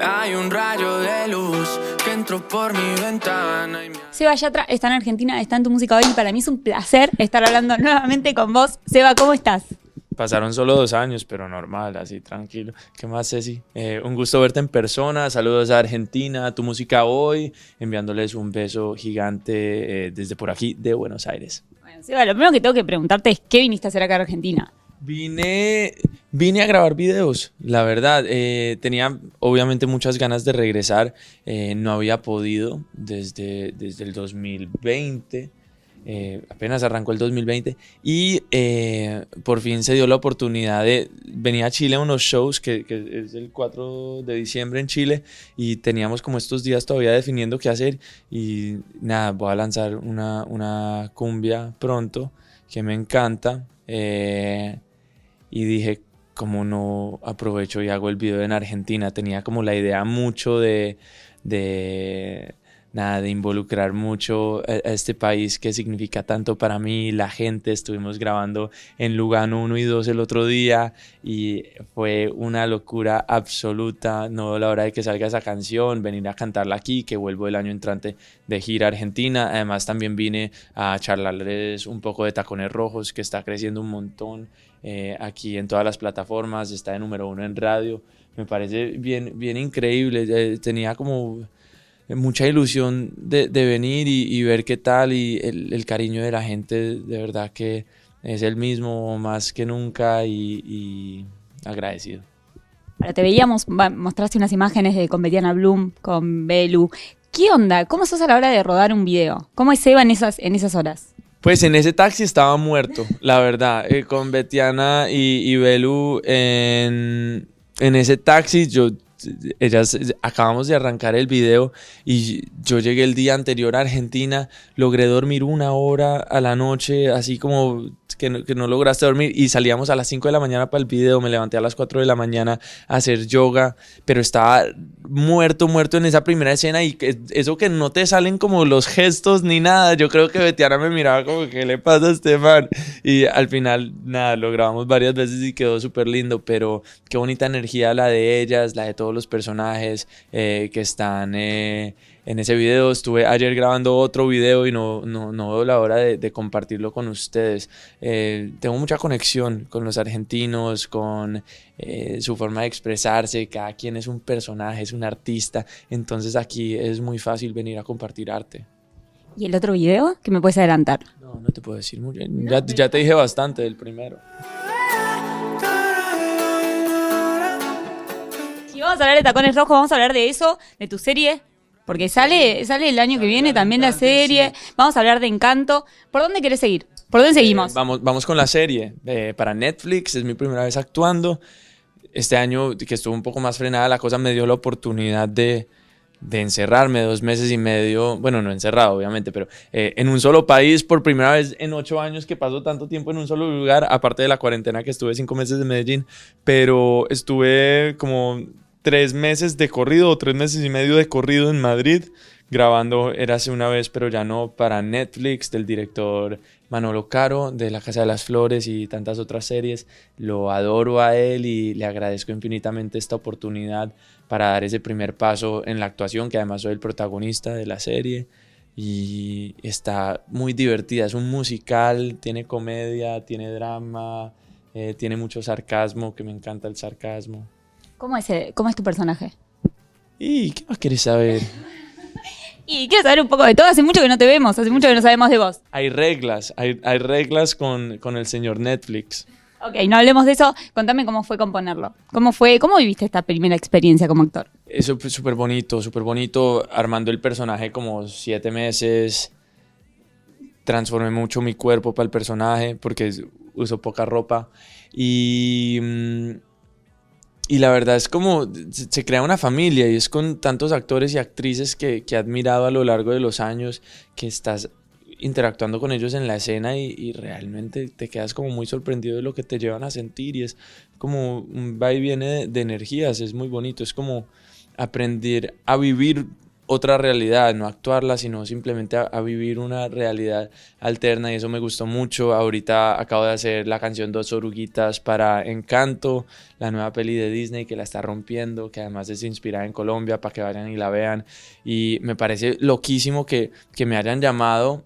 Hay un rayo de luz que entró por mi ventana. Y me... Seba Yatra está en Argentina, está en tu música hoy y para mí es un placer estar hablando nuevamente con vos. Seba, ¿cómo estás? Pasaron solo dos años, pero normal, así tranquilo. ¿Qué más, Ceci? Eh, un gusto verte en persona. Saludos a Argentina, a tu música hoy. Enviándoles un beso gigante eh, desde por aquí de Buenos Aires. Bueno, Seba, lo primero que tengo que preguntarte es ¿qué viniste a hacer acá en Argentina? Vine, vine a grabar videos, la verdad. eh, tenía obviamente muchas ganas de regresar. eh, no había podido desde, desde el 2020. eh, apenas arrancó el 2020. Y eh, por fin se dio la oportunidad de venir a Chile a unos shows, que, que es el 4 de diciembre en Chile. Y teníamos como estos días todavía definiendo qué hacer. Y nada, voy a lanzar una, una cumbia pronto que me encanta. eh, y dije, como no aprovecho y hago el video en Argentina? Tenía como la idea mucho de, de nada, de involucrar mucho a, este país que significa tanto para mí, la gente, estuvimos grabando en Lugano 1 y 2 el otro día y fue una locura absoluta, no la hora de que salga esa canción, venir a cantarla aquí, que vuelvo el año entrante de gira Argentina, además también vine a charlarles un poco de Tacones Rojos, que está creciendo un montón eh, aquí en todas las plataformas, está de número uno en radio, me parece bien, bien increíble, eh, tenía como mucha ilusión de, de venir y, y ver qué tal y el, el cariño de la gente, de verdad que es el mismo más que nunca y, y agradecido. Ahora te veíamos, mostraste unas imágenes de con Betiana Bloom, con Belu. ¿Qué onda? ¿Cómo sos a la hora de rodar un video? ¿Cómo es Seba en esas, en esas horas? Pues en ese taxi estaba muerto, la verdad. Eh, con Betiana y, y Belu en, en ese taxi, yo, ellas acabamos de arrancar el video y yo llegué el día anterior a Argentina, logré dormir una hora a la noche, así como que no, lograste dormir y salíamos a las 5 de la mañana para el video, me levanté a las 4 de la mañana a hacer yoga, pero estaba muerto, muerto en esa primera escena y eso que no te salen como los gestos ni nada, yo creo que Betiana me miraba como ¿qué le pasa a Estefan? Y al final nada, lo grabamos varias veces y quedó súper lindo, pero qué bonita energía la de ellas, la de todos los personajes eh, que están... Eh, en ese video. Estuve ayer grabando otro video y no, no, no veo la hora de, de compartirlo con ustedes. Eh, tengo mucha conexión con los argentinos, con eh, su forma de expresarse. Cada quien es un personaje, es un artista. Entonces aquí es muy fácil venir a compartir arte. ¿Y el otro video? ¿Qué me puedes adelantar? No, no te puedo decir muy bien. Ya, ya te dije bastante del primero. Si vamos a hablar de Tacones Rojos, vamos a hablar de eso, de tu serie. Porque sale, sale el año que viene también la serie. Vamos a hablar de Encanto. ¿Por dónde querés seguir? ¿Por dónde seguimos? Eh, vamos, vamos con la serie. Eh, para Netflix, es mi primera vez actuando. Este año, que estuvo un poco más frenada la cosa, me dio la oportunidad de, de encerrarme dos meses y medio. Bueno, no encerrado, obviamente, pero eh, en un solo país por primera vez en ocho años que paso tanto tiempo en un solo lugar, aparte de la cuarentena que estuve cinco meses en Medellín. Pero estuve como tres meses de corrido o tres meses y medio de corrido en Madrid grabando Érase una vez, pero ya no para Netflix, del director Manolo Caro, de La Casa de las Flores y tantas otras series. Lo adoro a él y le agradezco infinitamente esta oportunidad para dar ese primer paso en la actuación, que además soy el protagonista de la serie. Y está muy divertida, es un musical, tiene comedia, tiene drama, eh, tiene mucho sarcasmo, que me encanta el sarcasmo. ¿Cómo es, el- ¿Cómo es tu personaje? ¿Y qué más querés saber? Y quiero saber un poco de todo. Hace mucho que no te vemos, hace mucho que no sabemos de vos. Hay reglas, hay, hay reglas con, con el señor Netflix. Ok, no hablemos de eso. Contame cómo fue componerlo. ¿Cómo fue, cómo viviste esta primera experiencia como actor? Eso fue súper bonito, súper bonito, armando el personaje como siete meses. Transformé mucho mi cuerpo para el personaje porque uso poca ropa. Y, mm, y la verdad es como se, crea una familia y es con tantos actores y actrices que, que he admirado a lo largo de los años que estás interactuando con ellos en la escena y, realmente te quedas como muy sorprendido de lo que te llevan a sentir y es como un va y viene de energías, es muy bonito, es como aprender a vivir otra realidad, no actuarla, sino simplemente a, vivir una realidad alterna y eso me gustó mucho. Ahorita acabo de hacer la canción Dos Oruguitas para Encanto, la nueva peli de Disney que la está rompiendo, que además es inspirada en Colombia para que vayan y la vean. Y me parece loquísimo que, que me hayan llamado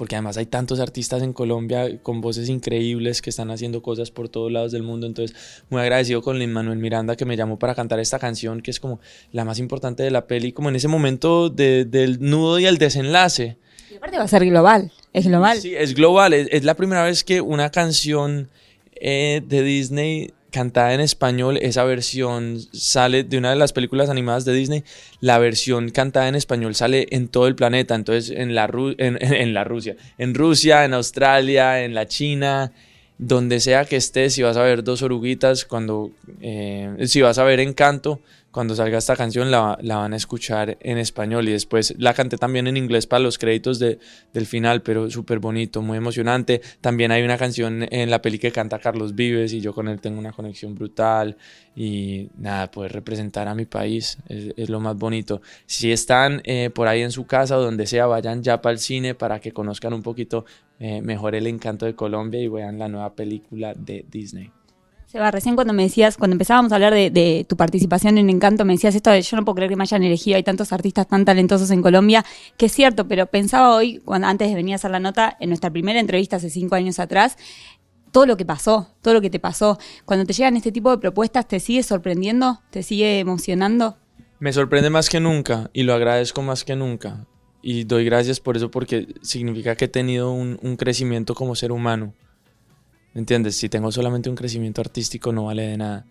porque además hay tantos artistas en Colombia con voces increíbles que están haciendo cosas por todos lados del mundo. Entonces, muy agradecido con Lin Manuel Miranda que me llamó para cantar esta canción, que es como la más importante de la peli, como en ese momento de, del nudo y el desenlace. Y aparte va a ser global, es global. Sí, es global. Es, es la primera vez que una canción eh, de Disney cantada en español, esa versión sale de una de las películas animadas de Disney, la versión cantada en español sale en todo el planeta, entonces en la, en, la Rusia, en Rusia, en Australia, en la China, donde sea que estés, si vas a ver dos oruguitas, cuando, eh, si vas a ver Encanto, cuando salga esta canción la, van a escuchar en español y después la canté también en inglés para los créditos de, del final, pero súper bonito, muy emocionante. También hay una canción en la peli que canta Carlos Vives y yo con él tengo una conexión brutal y nada, poder representar a mi país es, es lo más bonito. Si están eh, por ahí en su casa o donde sea, vayan ya para el cine para que conozcan un poquito eh, mejor el encanto de Colombia y vean la nueva película de Disney. Seba, recién cuando me decías, cuando empezábamos a hablar de, tu participación en Encanto, me decías esto de yo no puedo creer que me hayan elegido, hay tantos artistas tan talentosos en Colombia, que es cierto, pero pensaba hoy, cuando antes de venir a hacer la nota, en nuestra primera entrevista hace cinco años atrás, todo lo que pasó, todo lo que te pasó. Cuando te llegan este tipo de propuestas, ¿te sigue sorprendiendo? ¿Te sigue emocionando? Me sorprende más que nunca y lo agradezco más que nunca. Y doy gracias por eso porque significa que he tenido un crecimiento como ser humano. ¿Me entiendes? Si tengo solamente un crecimiento artístico no vale de nada.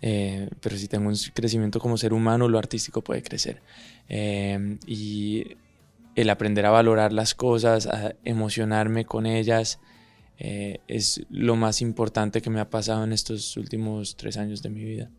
Eh, pero si tengo un crecimiento como ser humano, lo artístico puede crecer. Eh, y el aprender a valorar las cosas, a emocionarme con ellas, eh, es lo más importante que me ha pasado en estos últimos tres años de mi vida.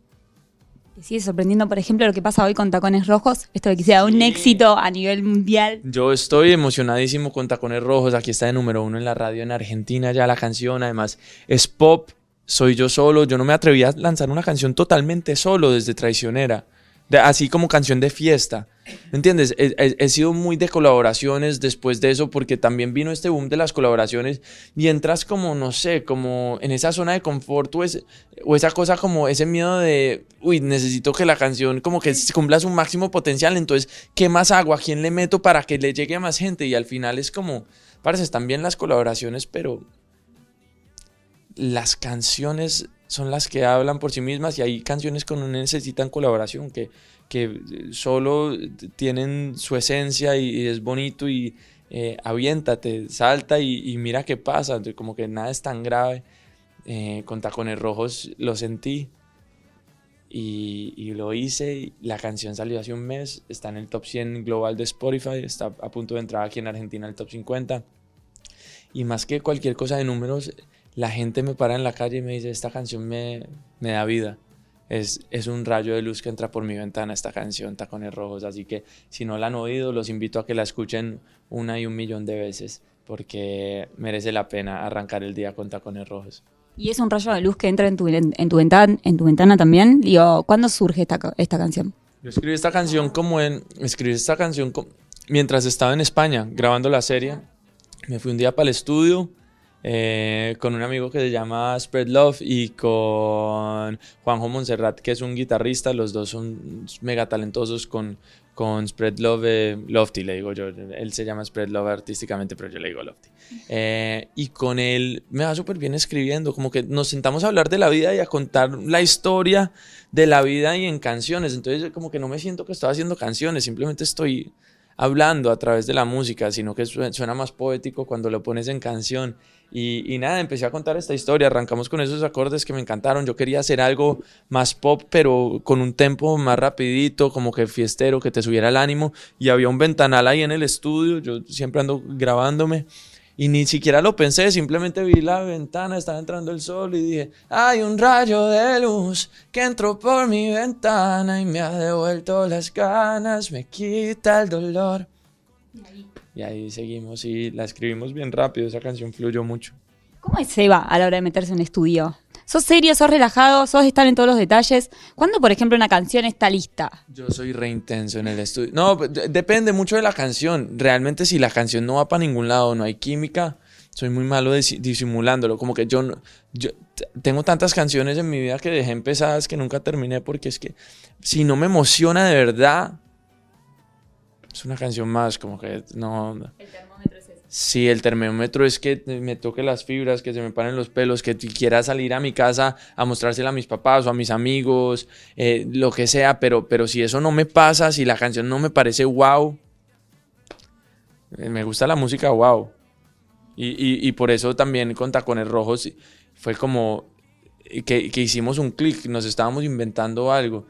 ¿Te sigue sorprendiendo, por ejemplo, lo que pasa hoy con Tacones Rojos? Esto de que sea un éxito a nivel mundial. Yo estoy emocionadísimo con Tacones Rojos. Aquí está de número uno en la radio en Argentina ya la canción. Además, es pop. Soy yo solo. Yo no me atreví a lanzar una canción totalmente solo desde Traicionera. De, así como canción de fiesta. ¿Entiendes? He, he, he, sido muy de colaboraciones después de eso porque también vino este boom de las colaboraciones y entras como, no sé, como en esa zona de confort o, es, o esa cosa como ese miedo de, uy, necesito que la canción como que cumpla su máximo potencial, entonces, ¿qué más hago? ¿A quién le meto para que le llegue a más gente? Y al final es como, parece, están bien las colaboraciones, pero las canciones son las que hablan por sí mismas y hay canciones que no necesitan colaboración, que, que solo tienen su esencia y, es bonito y eh, aviéntate, salta y, mira qué pasa, como que nada es tan grave. Eh, con tacones rojos lo sentí y, lo hice, la canción salió hace un mes, está en el top 100 global de Spotify, está a punto de entrar aquí en Argentina el top 50 y más que cualquier cosa de números, la gente me para en la calle y me dice, esta canción me, me da vida. Es, es, un rayo de luz que entra por mi ventana esta canción, Tacones Rojos. Así que si no la han oído, los invito a que la escuchen una y un millón de veces, porque merece la pena arrancar el día con Tacones Rojos. ¿Y es un rayo de luz que entra en tu, en, en tu, ventana, en tu ventana también? Digo, ¿cuándo surge esta, esta canción? Yo escribí esta canción como en... Escribí esta canción como, mientras estaba en España grabando la serie. Me fui un día para el estudio eh, con un amigo que se llama Spread Love y con Juanjo Monserrat, que es un guitarrista. Los dos son mega talentosos con, con Spread Love, eh, Lofty, le digo yo. Él se llama Spread Love artísticamente, pero yo le digo Lofty. Eh, y con él me va súper bien escribiendo, como que nos sentamos a hablar de la vida y a contar la historia de la vida y en canciones. Entonces, como que no me siento que estoy haciendo canciones, simplemente estoy hablando a través de la música, sino que suena más poético cuando lo pones en canción. Y, nada, empecé a contar esta historia, arrancamos con esos acordes que me encantaron, yo quería hacer algo más pop, pero con un tempo más rapidito, como que fiestero, que te subiera el ánimo, y había un ventanal ahí en el estudio, yo siempre ando grabándome, y ni siquiera lo pensé, simplemente vi la ventana, estaba entrando el sol y dije, hay un rayo de luz que entró por mi ventana y me ha devuelto las ganas, me quita el dolor. Y ahí, seguimos y la escribimos bien rápido, esa canción fluyó mucho. ¿Cómo es Seba a la hora de meterse en estudio? ¿Sos serio, sos relajado, sos estar en todos los detalles? ¿Cuándo, por ejemplo, una canción está lista? Yo soy re intenso en el estudio. No, depende mucho de la canción. Realmente si la canción no va para ningún lado, no hay química, soy muy malo disi- disimulándolo. Como que yo, no- yo tengo tantas canciones en mi vida que dejé empezadas que nunca terminé porque es que si no me emociona de verdad, es una canción más, como que no... Sí, el termómetro es que me toque las fibras, que se me paren los pelos, que quiera salir a mi casa a mostrársela a mis papás o a mis amigos, eh, lo que sea, pero, pero si eso no me pasa, si la canción no me parece wow, eh, me gusta la música wow. Y, y- por eso también con Tacones Rojos fue como eh, que, que hicimos un clic, nos estábamos inventando algo.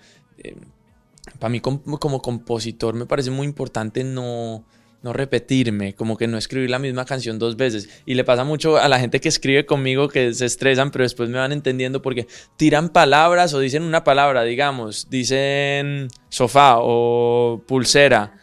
para mí com- como, compositor me parece muy importante no, no repetirme, como que no escribir la misma canción dos veces. Y le pasa mucho a la gente que escribe conmigo que se estresan, pero después me van entendiendo porque tiran palabras o dicen una palabra, digamos, dicen sofá o pulsera.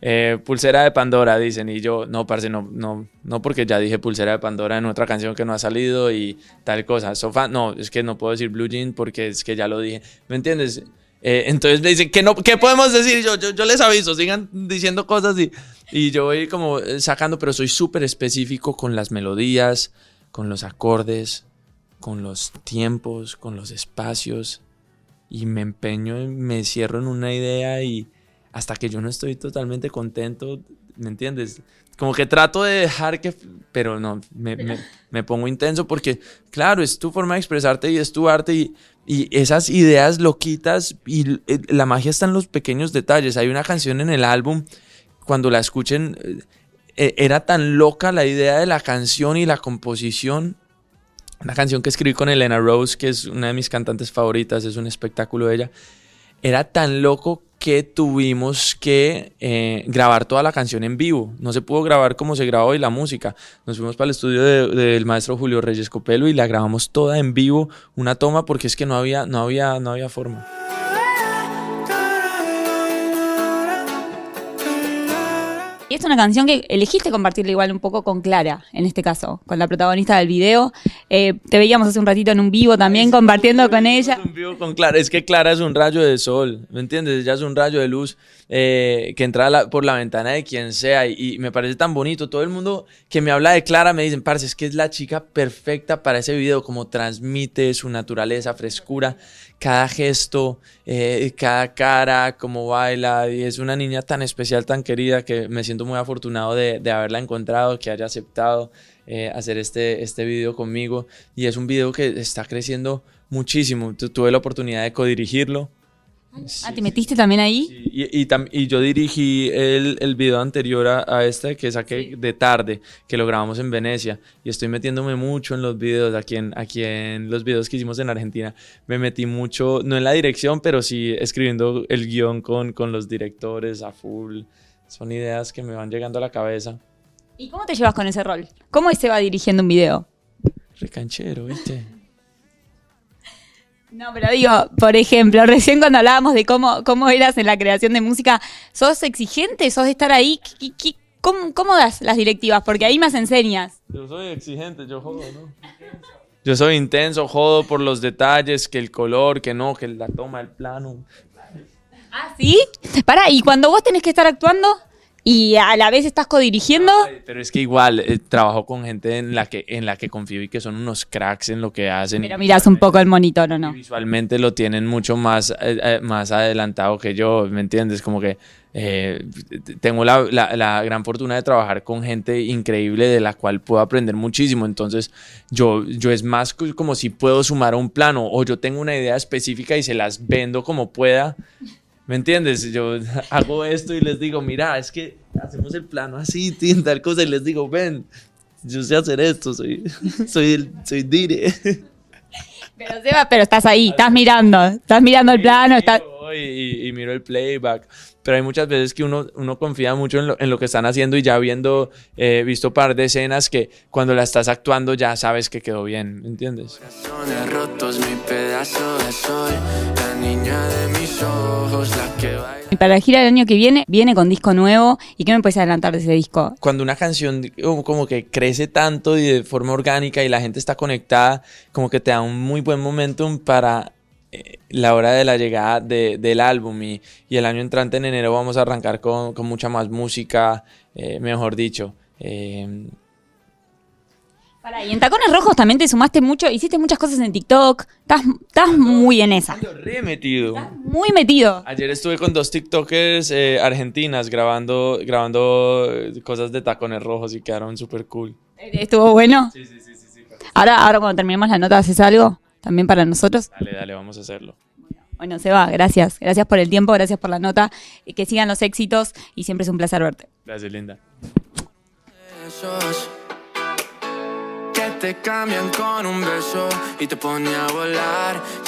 eh, pulsera de Pandora, dicen, y yo, no, parce, no, no, no, porque ya dije pulsera de Pandora en otra canción que no ha salido y tal cosa. Sofá, no, es que no puedo decir Blue Jean porque es que ya lo dije. ¿Me entiendes? Eh, entonces me dicen, ¿qué, no, ¿qué podemos decir? Yo, yo, yo les aviso, sigan diciendo cosas y, y yo voy como eh, sacando, pero soy súper específico con las melodías, con los acordes, con los tiempos, con los espacios y me empeño, me cierro en una idea y hasta que yo no estoy totalmente contento, ¿me entiendes? Como que trato de dejar que, pero no, me, me- me pongo intenso porque, claro, es tu forma de expresarte y es tu arte y, y esas ideas loquitas y eh, la magia está en los pequeños detalles. Hay una canción en el álbum, cuando la escuchen, eh, eh, era tan loca la idea de la canción y la composición. Una canción que escribí con Elena Rose, que es una de mis cantantes favoritas, es un espectáculo de ella. Era tan loco tuvimos que eh, grabar toda la canción en vivo. No se pudo grabar como se graba hoy la música. Nos fuimos para el estudio de- del maestro Julio Reyes Copelo y la grabamos toda en vivo, una toma, porque es que no había, no había, no había forma. Es una canción que elegiste compartirla igual un poco con Clara, en este caso, con la protagonista del video. Eh, te veíamos hace un ratito en un vivo también compartiendo con ella. Un vivo con Clara. Es que Clara es un rayo de sol, ¿me entiendes? Ella es un rayo de luz eh, que entra la- por la ventana de quien sea y, y me parece tan bonito. Todo el mundo que me habla de Clara me dicen, parce, es que es la chica perfecta para ese video, como transmite su naturaleza, frescura, cada gesto, eh, cada cara, cómo baila y es una niña tan especial, tan querida que me siento muy afortunado de, de haberla encontrado, que haya aceptado eh, hacer este, este video conmigo y es un video que está creciendo muchísimo. Tu- tuve la oportunidad de codirigirlo. Ah, ¿te metiste también ahí? Sí, Y, y, tam- y yo dirigí el, el video anterior a, a este que saqué de tarde, que lo grabamos en Venecia. Y estoy metiéndome mucho en los videos, aquí en, aquí en los videos que hicimos en Argentina. Me metí mucho, no en la dirección, pero sí escribiendo el guion con, con los directores a full. Son ideas que me van llegando a la cabeza. ¿Y cómo te llevas con ese rol? ¿Cómo se va dirigiendo un video? Recanchero, ¿viste? No, pero digo, por ejemplo, recién cuando hablábamos de cómo, cómo eras en la creación de música, ¿sos exigente? ¿Sos de estar ahí? ¿Qué- qué- cómo, cómo das las directivas? Porque ahí más enseñas. Yo soy exigente, yo jodo, ¿no? Yo soy intenso, jodo por los detalles, que el color, que no, que la toma, el plano. ¿Ah, sí? Para, y cuando vos tenés que estar actuando y a la vez estás codirigiendo, Ay, Pero es que igual eh, trabajo con gente en la que en la que confío y que son unos cracks en lo que hacen. pero mirás un poco el monitor, ¿o no? visualmente lo tienen mucho más, eh, eh, más adelantado que yo, ¿me entiendes? Como que eh, tengo la, la- la gran fortuna de trabajar con gente increíble de la cual puedo aprender muchísimo. Entonces, yo, yo es más co- como si puedo sumar a un plano o yo tengo una idea específica y se las vendo como pueda. ¿Me entiendes? Yo hago esto y les digo, mira, es que hacemos el plano así, tin, tal cosa, y les digo, ven, yo sé hacer esto, soy, soy, el- soy dire. Pero, Seba, pero estás ahí, estás mirando, estás mirando el plano, estás... Y, y- y miro el playback. Pero hay muchas veces que uno, uno confía mucho en lo, en lo que están haciendo y ya viendo, eh, visto par de escenas que cuando la estás actuando ya sabes que quedó bien, ¿me entiendes? Y para la gira del año que viene, viene con disco nuevo. ¿Y qué me puedes adelantar de ese disco? Cuando una canción como que crece tanto y de forma orgánica y la gente está conectada, como que te da un muy buen momentum para eh, la hora de la llegada de- del álbum y, y el año entrante en enero vamos a arrancar con, con mucha más música, eh, mejor dicho. Eh, Pará, y en Tacones Rojos también te sumaste mucho, hiciste muchas cosas en TikTok. Estás, estás muy en esa. ando re metido. Muy metido. Ayer estuve con dos TikTokers argentinas grabando, grabando cosas de tacones rojos y quedaron súper cool. ¿Estuvo bueno? Sí, sí, sí, sí, sí. Ahora, ahora cuando terminemos la nota, ¿haces algo? También para nosotros. Dale, dale, vamos a hacerlo. Bueno, Seba, gracias. Gracias por el tiempo, gracias por la nota. y Que sigan los éxitos y siempre es un placer verte. Gracias, linda. Esos que te cambian con un beso y te pone a volar. Mi